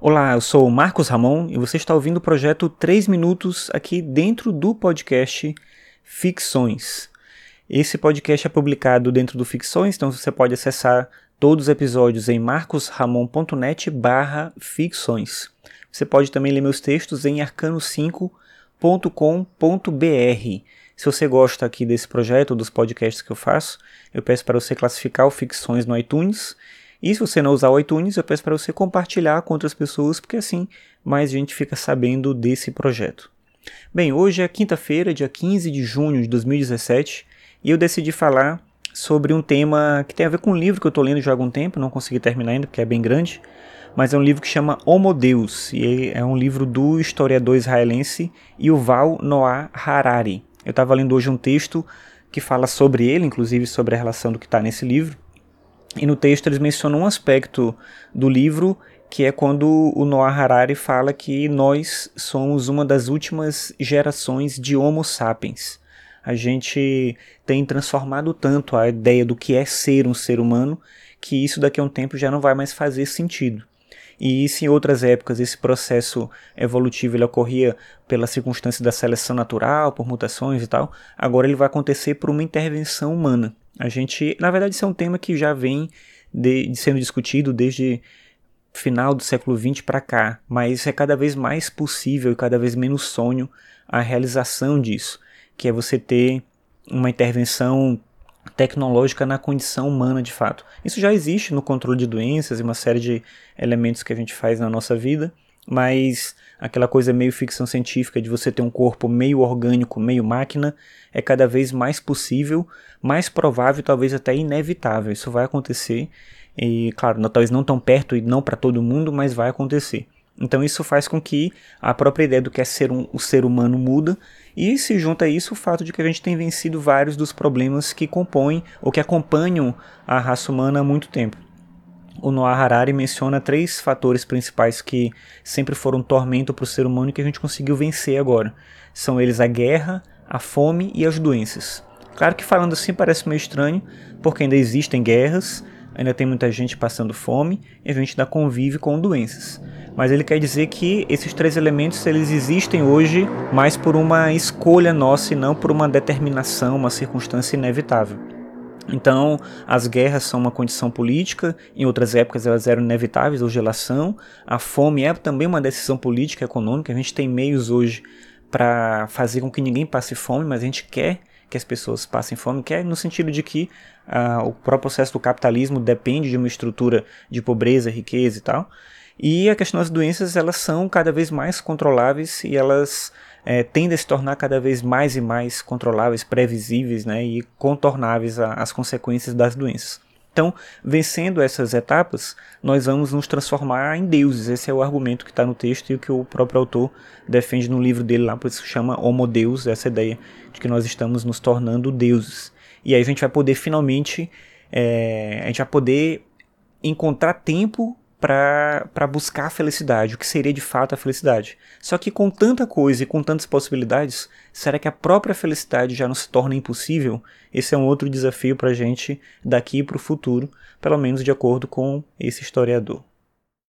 Olá, eu sou Marcos Ramon e você está ouvindo o projeto 3 Minutos aqui dentro do podcast Ficções. Esse podcast é publicado dentro do Ficções, então você pode acessar todos os episódios em marcosramon.net barra ficções. Você pode também ler meus textos em arcano5.com.br. Se você gosta aqui desse projeto, dos podcasts que eu faço, eu peço para você classificar o Ficções no iTunes e se você não usar o iTunes, eu peço para você compartilhar com outras pessoas, porque assim mais gente fica sabendo desse projeto. Bem, hoje é quinta-feira, dia 15 de junho de 2017, e eu decidi falar sobre um tema que tem a ver com um livro que eu estou lendo já há algum tempo, não consegui terminar ainda porque é bem grande, mas é um livro que chama Homo Deus, e é um livro do historiador israelense Yuval Noah Harari. Eu estava lendo hoje um texto que fala sobre ele, inclusive sobre a relação do que está nesse livro, e no texto eles mencionam um aspecto do livro que é quando o Noah Harari fala que nós somos uma das últimas gerações de Homo sapiens. A gente tem transformado tanto a ideia do que é ser um ser humano que isso daqui a um tempo já não vai mais fazer sentido. E se em outras épocas esse processo evolutivo ele ocorria pela circunstância da seleção natural, por mutações e tal, agora ele vai acontecer por uma intervenção humana. A gente, na verdade, isso é um tema que já vem de, sendo discutido desde final do século XX para cá, mas é cada vez mais possível e cada vez menos sonho a realização disso, que é você ter uma intervenção tecnológica na condição humana de fato. Isso já existe no controle de doenças e uma série de elementos que a gente faz na nossa vida, mas aquela coisa meio ficção científica de você ter um corpo meio orgânico, meio máquina, é cada vez mais possível, mais provável, talvez até inevitável. Isso vai acontecer e, claro, talvez não tão perto e não para todo mundo, mas vai acontecer. Então isso faz com que a própria ideia do que é ser um, o ser humano muda e se junta a isso o fato de que a gente tem vencido vários dos problemas que compõem ou que acompanham a raça humana há muito tempo o Noah Harari menciona três fatores principais que sempre foram tormento para o ser humano e que a gente conseguiu vencer agora. São eles a guerra, a fome e as doenças. Claro que falando assim parece meio estranho, porque ainda existem guerras, ainda tem muita gente passando fome e a gente ainda convive com doenças. Mas ele quer dizer que esses três elementos eles existem hoje mais por uma escolha nossa e não por uma determinação, uma circunstância inevitável. Então, as guerras são uma condição política, em outras épocas elas eram inevitáveis, hoje elas são. A fome é também uma decisão política, econômica. A gente tem meios hoje para fazer com que ninguém passe fome, mas a gente quer que as pessoas passem fome, quer no sentido de que uh, o próprio processo do capitalismo depende de uma estrutura de pobreza, riqueza e tal. E a questão das doenças, elas são cada vez mais controláveis e elas é, tendem a se tornar cada vez mais e mais controláveis, previsíveis né, e contornáveis às consequências das doenças. Então, vencendo essas etapas, nós vamos nos transformar em deuses. Esse é o argumento que está no texto e o que o próprio autor defende no livro dele lá, por isso chama Homo Deus, essa ideia de que nós estamos nos tornando deuses. E aí a gente vai poder finalmente, é, a gente vai poder encontrar tempo para buscar a felicidade, o que seria de fato a felicidade. Só que com tanta coisa e com tantas possibilidades, será que a própria felicidade já não se torna impossível? Esse é um outro desafio para a gente daqui para o futuro, pelo menos de acordo com esse historiador.